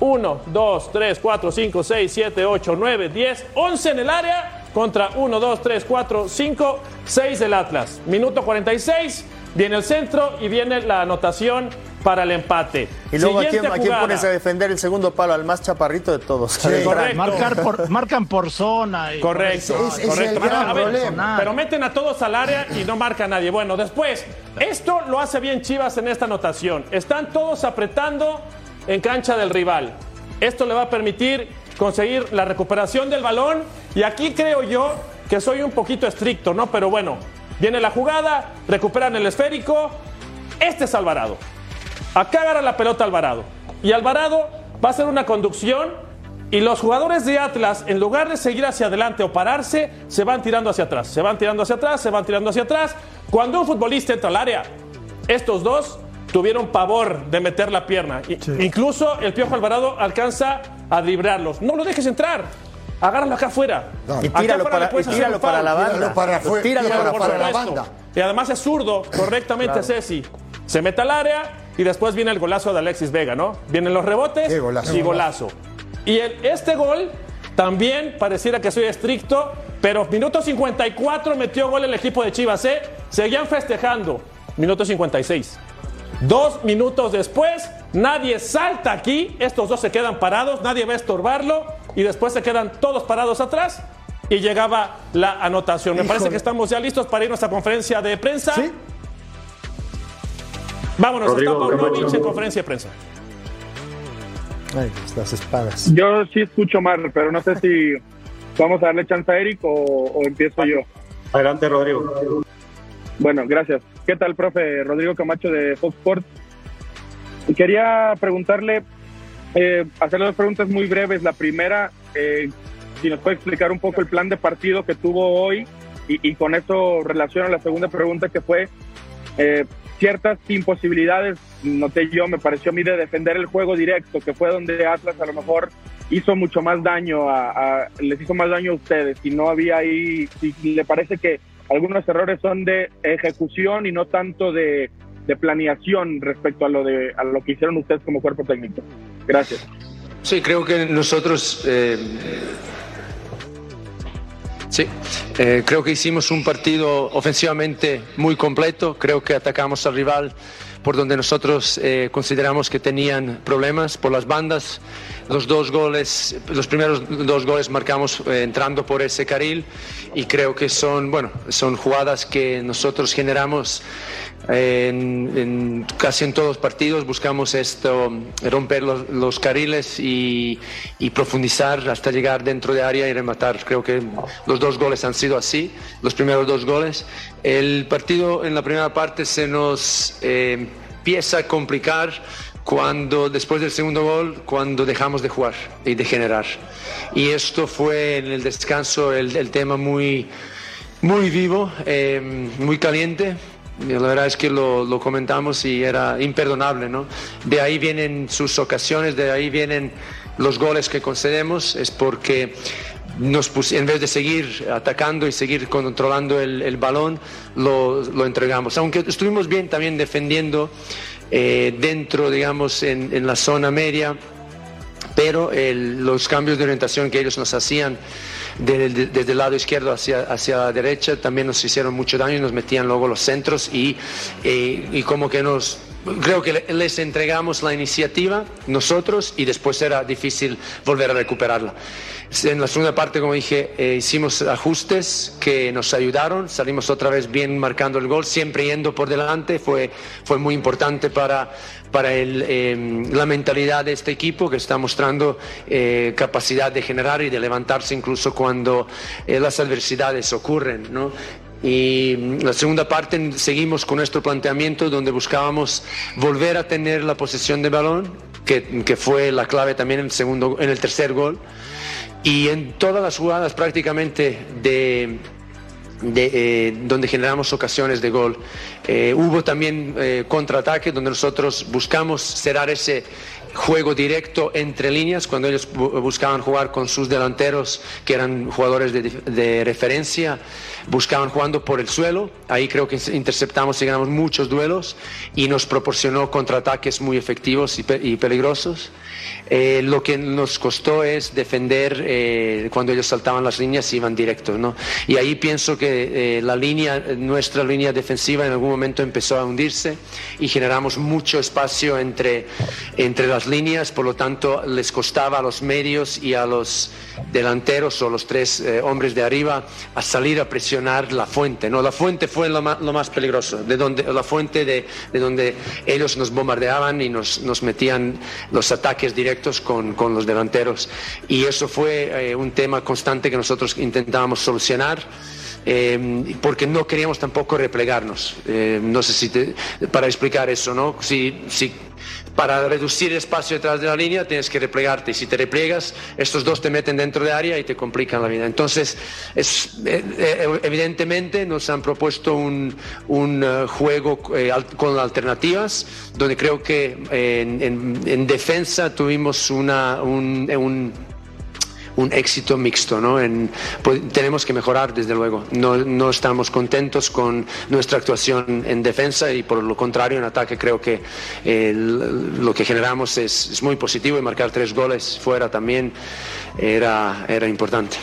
1, 2, 3, 4, 5, 6, 7, 8, 9, 10, 11 en el área contra 1, 2, 3, 4, 5, 6 del Atlas. Minuto 46, viene el centro y viene la anotación para el empate. Y luego, ¿a quién, a quién pones a defender el segundo palo? Al más chaparrito de todos. correcto. Marcar por, marcan por zona. y- Correcto, Ese es correcto. el gran A ver, pero meten a todos al área y no marca a nadie. Bueno, después, esto lo hace bien Chivas en esta anotación. Están todos apretando en cancha del rival. Esto le va a permitir conseguir la recuperación del balón. Y aquí creo yo que soy un poquito estricto, ¿no? Pero bueno, viene la jugada, recuperan el esférico. Este es Alvarado. Acá agarra la pelota Alvarado. Y Alvarado va a hacer una conducción y los jugadores de Atlas, en lugar de seguir hacia adelante o pararse, se van tirando hacia atrás. Se van tirando hacia atrás, se van tirando hacia atrás. Cuando un futbolista entra al área, estos dos tuvieron pavor de meter la pierna. Incluso el Piojo Alvarado alcanza a librarlos. No lo dejes entrar. Agárralo acá afuera. Y tíralo para- y tíralo para la banda. Tíralo para afuera, Tíralo tíralo por para la banda. Y además es zurdo, correctamente Claro. Ceci. Se mete al área y después viene el golazo de Alexis Vega, ¿no? Vienen los rebotes golazo. y golazo. Y el- este gol también pareciera que soy estricto, pero minuto 54 metió gol el equipo de Chivas, ¿eh? Seguían festejando. Minuto 56. Dos minutos después, nadie salta aquí, estos dos se quedan parados, nadie va a estorbarlo y después se quedan todos parados atrás y llegaba la anotación. Me parece que estamos ya listos para ir a nuestra conferencia de prensa. Vámonos, Rodrigo está Paunovic en conferencia de prensa. Ay, las espadas. Yo sí escucho mal, pero no sé si vamos a darle chance a Eric o, o empiezo yo. Adelante, Rodrigo. Bueno, gracias. ¿Qué tal, profe? Rodrigo Camacho de Fox Sports. Quería preguntarle, eh, hacerle dos preguntas muy breves. La primera, eh, si nos puede explicar un poco el plan de partido que tuvo hoy y, y con eso relaciona la segunda pregunta que fue eh, ciertas imposibilidades, noté yo, me pareció a mí de defender el juego directo, que fue donde Atlas a lo mejor hizo mucho más daño, a, a- les hizo más daño a ustedes, y no había ahí, si le parece que algunos errores son de ejecución y no tanto de, de planeación respecto a lo, de, a lo que hicieron ustedes como cuerpo técnico. Gracias. Sí, creo que nosotros, eh, sí, eh, creo que hicimos un partido ofensivamente muy completo. Creo que atacamos al rival por donde nosotros eh, consideramos que tenían problemas por las bandas. Los dos goles, los primeros dos goles marcamos eh, entrando por ese carril y creo que son, bueno, son jugadas que nosotros generamos en, en casi en todos los partidos buscamos esto, romper los, los carriles y, y profundizar hasta llegar dentro de área y rematar. Creo que los dos goles han sido así, los primeros dos goles. El partido en la primera parte se nos eh, empieza a complicar cuando después del segundo gol, cuando dejamos de jugar y de generar. Y esto fue en el descanso el, el tema muy, muy vivo, eh, muy caliente. La verdad es que lo, lo, comentamos y era imperdonable, ¿no? De ahí vienen sus ocasiones, de ahí vienen los goles que concedemos, es porque nos pus, en vez de seguir atacando y seguir controlando el, el balón, lo, lo, entregamos. Aunque estuvimos bien también defendiendo eh, dentro, digamos, en, en, la zona media, pero el, los cambios de orientación que ellos nos hacían desde, de, de el lado izquierdo hacia, hacia la derecha también nos hicieron mucho daño y nos metían luego los centros y, eh, y como que nos creo que les entregamos la iniciativa nosotros y después era difícil volver a recuperarla. En la segunda parte, como dije, eh, hicimos ajustes que nos ayudaron, salimos otra vez bien marcando el gol, siempre yendo por delante, fue, fue muy importante para, para eh, la mentalidad de este equipo que está mostrando eh, capacidad de generar y de levantarse incluso cuando las adversidades ocurren. ¿no? Y la segunda parte seguimos con nuestro planteamiento donde buscábamos volver a tener la posesión de balón, que, que fue la clave también en el, segundo, en el tercer gol. Y en todas las jugadas prácticamente de, de, eh, donde generamos ocasiones de gol. Eh, hubo también eh, contraataque donde nosotros buscamos cerrar ese juego directo entre líneas cuando ellos buscaban jugar con sus delanteros que eran jugadores de, de referencia buscaban jugando por el suelo. Ahí creo que interceptamos y ganamos muchos duelos. Y nos proporcionó contraataques muy efectivos y, y peligrosos eh, lo que nos costó es defender eh, cuando ellos saltaban las líneas y iban directos ¿no? y ahí pienso que eh, la línea nuestra línea defensiva en algún momento empezó a hundirse y generamos mucho espacio entre, entre las líneas, por lo tanto les costaba a los medios y a los delanteros o los tres eh, hombres de arriba a salir a presionar la fuente. ¿no? La fuente fue lo más, lo más peligroso, de donde, la fuente de, de, donde ellos nos bombardeaban y nos, nos metían los ataques directos con, con, los delanteros. Y eso fue eh, un tema constante que nosotros intentábamos solucionar. Eh, porque no queríamos tampoco replegarnos. Eh, no sé si para explicar eso, ¿no? Si, si para reducir el espacio detrás de la línea tienes que replegarte y si te replegas estos dos te meten dentro de área y te complican la vida. Entonces es, eh, evidentemente nos han propuesto un, uh, juego eh, con alternativas donde creo que eh, en, en, en, defensa tuvimos una, un, un un éxito mixto. ¿no? En, pues, tenemos que mejorar, desde luego. No, no, estamos contentos con nuestra actuación en defensa y por lo contrario en ataque creo que lo que generamos es, es, muy positivo y marcar tres goles fuera también era, era importante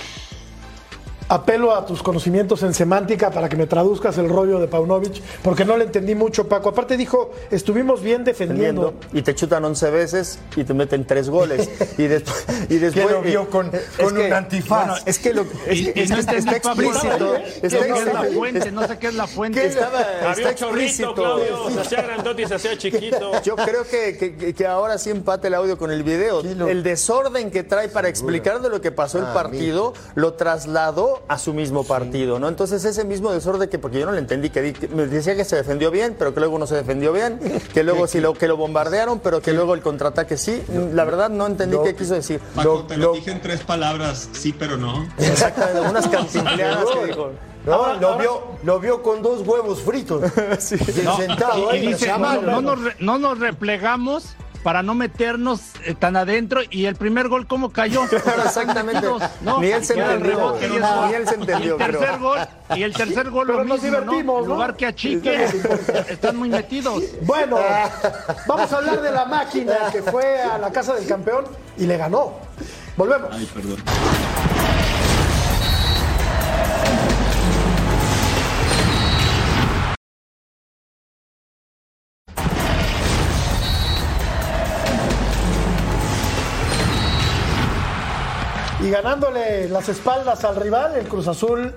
apelo a tus conocimientos en semántica para que me traduzcas el rollo de Paunovic, porque no le entendí mucho, Paco. Aparte dijo, estuvimos bien defendiendo. Y te chutan 11 veces y te meten 3 goles. y, después, y después... lo vio con, con que, un antifaz. Bueno, es que, lo, es, y, es, no está, está explícito. ¿Qué está, es la fuente? No sé qué es la fuente. Estaba, está explícito. Claudio, se hacía grandote y se hacía chiquito. Yo creo que, que, que, ahora sí empate el audio con el video. Lo... El desorden que trae para explicar de lo que pasó ah, el partido, mira. lo trasladó a su mismo partido ¿no? Entonces ese mismo desorden que, porque yo no le entendí, que, me decía que se defendió bien, pero que luego no se defendió bien, que luego sí lo, que lo bombardearon, pero que luego el contraataque sí. La verdad no entendí qué quiso decir. Paco, lo, te lo, lo, dije en tres palabras, sí, pero no. Exactamente, unas cantimpleadas que dijo. No, ahora, lo, ahora... Vio, lo vio con dos huevos fritos. sí. no, sentado y, ahí, y dice, no, no, nos, no nos replegamos para no meternos eh, tan adentro y el primer gol cómo cayó exactamente. No, ni él se entendió no, ni él se entendió y el tercer gol y el tercer gol pero lo nos mismo, divertimos ¿no? en lugar que achique están muy metidos. Bueno vamos a hablar de la máquina que fue a la casa del campeón y le ganó. Volvemos. Ay, perdón. Ganándole las espaldas al rival, el Cruz Azul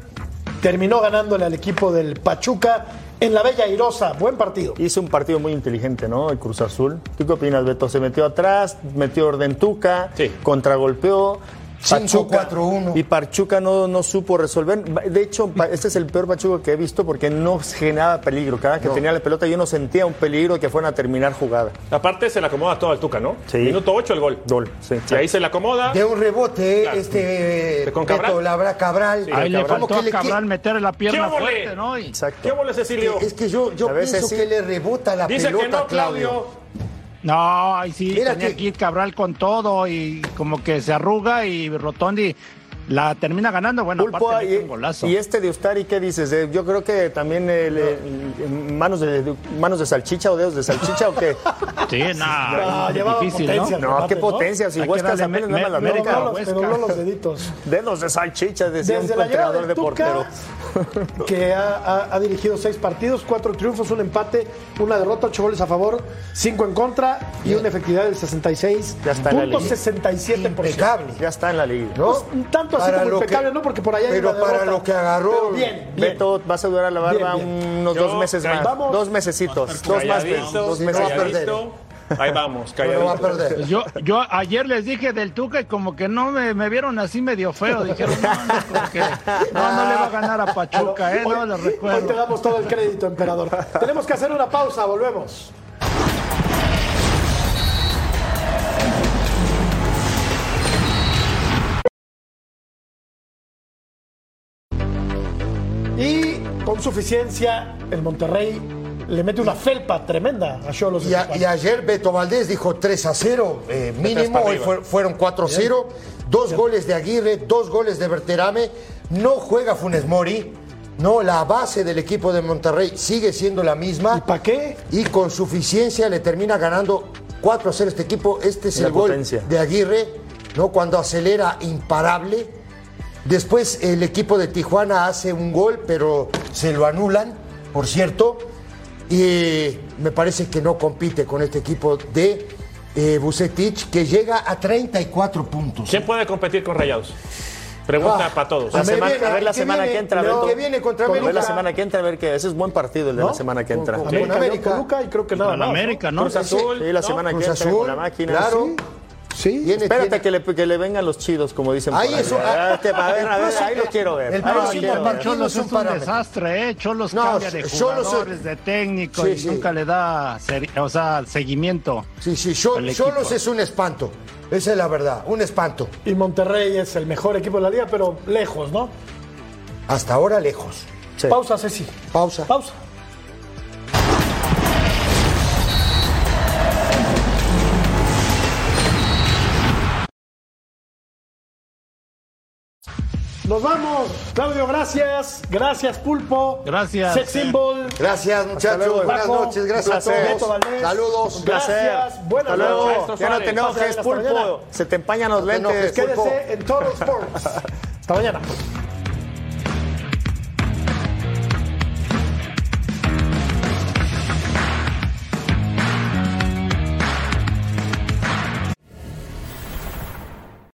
terminó ganándole al equipo del Pachuca en la Bella Airosa. Buen partido. Hizo un partido muy inteligente, ¿no? El Cruz Azul. ¿Tú qué opinas, Beto? Se metió atrás, metió orden Tuca, sí. contragolpeó. Pachuca. 5-4-1. Y Pachuca no, no supo resolver. De hecho, este es el peor Pachuca que he visto porque no generaba peligro. Cada que No. tenía la pelota yo no sentía un peligro que fueran a terminar jugada. Aparte se le acomoda todo al Tuca, ¿no? Sí. Minuto 8 el gol. Gol, sí. Y ahí se le acomoda. De un rebote, Claro. este Con Cabral. Beto Labra Cabral. Sí, Ahí le faltó que a le Cabral meter la pierna ¿Qué fuerte, ¿no? Y- Exacto. ¿Qué bola Cecilio? Es que yo, yo A veces pienso sí. que le rebota la Dice pelota que no, Claudio. Claudio. No, ahí sí, Mira tenía que- ir Cabral con todo y como que se arruga y Rotondi la termina ganando. Bueno, Pulpo, aparte y, un golazo. y este de Ustari, ¿qué dices? Eh, yo creo que también el, el- manos, de, manos de salchicha o dedos de salchicha o qué. Sí, no, No, difícil, potencia. ¿no? No, qué ¿no? potencia. Si darle apenas me- nada más la me- América. Pero no los, Huesca. pero no los deditos. Dedos de salchicha, decía Desde un de portero. Que ha, ha- ha dirigido seis partidos, cuatro triunfos, un empate, una derrota, ocho goles a favor, cinco en contra y una efectividad del 66. Ya está en la punto liga. 67 Impecable. Ya está en la liga. ¿no? Pues, un tanto así Para como impecable, que- ¿no? Porque por allá hay Pero una para lo que agarró. Pero bien, bien. Beto, vas a durar la barba Bien, bien. unos Yo, dos meses más. vamos. Dos mesecitos. Dos más dos Sí, no meses. Ahí vamos, No va a calladito. perder. Pues yo, yo ayer les dije del Tuca y como que no me, me vieron así medio feo. Dijeron, no, no, que no, no le va a ganar a Pachuca, ¿eh? No, les Hoy te recuerdo. damos todo el crédito, emperador. Tenemos que hacer una pausa, volvemos. Y con suficiencia, el Monterrey le mete una felpa tremenda a Cholos. Y, a- y ayer Beto Valdés dijo 3 a 0 eh, mínimo, hoy fue- fueron 4 a 0, dos goles de Aguirre, dos goles de Berterame, no juega Funes Mori, no, la base del equipo de Monterrey sigue siendo la misma. ¿Y para qué? Y con suficiencia le termina ganando 4 a 0 este equipo, este es la el gol potencia. de Aguirre, ¿no? cuando acelera imparable. Después el equipo de Tijuana hace un gol, pero se lo anulan, por cierto. Y me parece que no compite con este equipo de eh, Vucetich, que llega a 34 puntos. ¿Quién puede competir con Rayados? Pregunta Ah, para todos. La Me semana- viene- a ver la que semana viene- que entra. León, Beto. que viene contra A ver la América. semana que entra, a ver que ese es buen partido el de ¿No? la semana que entra. Con Sí. América, América. Toluca y creo que nada Con más. ¿no? América, ¿no? Cruz Azul, sí, la ¿no? semana Cruz que entra Azul, con la máquina. claro. Sí. Sí. Tiene- Espérate tiene- que le, que le vengan los chidos, como dicen Ahí por ahí. eso- Ah, que- a ver, a ver, el ahí lo quiero ver. el próximo partido Cholos es un parámetro. desastre, ¿eh? Cholos No, cambia de Cholos- jugadores, de técnico Sí, y sí. nunca le da o sea, seguimiento. Sí, sí. Cholos es un espanto. Esa es la verdad, un espanto. Y Monterrey es el mejor equipo de la liga, pero lejos, ¿no? Hasta ahora lejos. Sí. Pausa, Ceci. Pausa. Pausa. Nos vamos. Claudio, gracias. Gracias, Pulpo. Gracias. Sex Symbol. Gracias, muchachos. luego, Buenas Paco. noches. Gracias a todos. Saludos. Un Gracias. Buenas Hasta luego. noches. Ya no te enojes, pulpo. Se te empañan los No lentes. Pulpo. Quédese en Total Sports. Hasta mañana.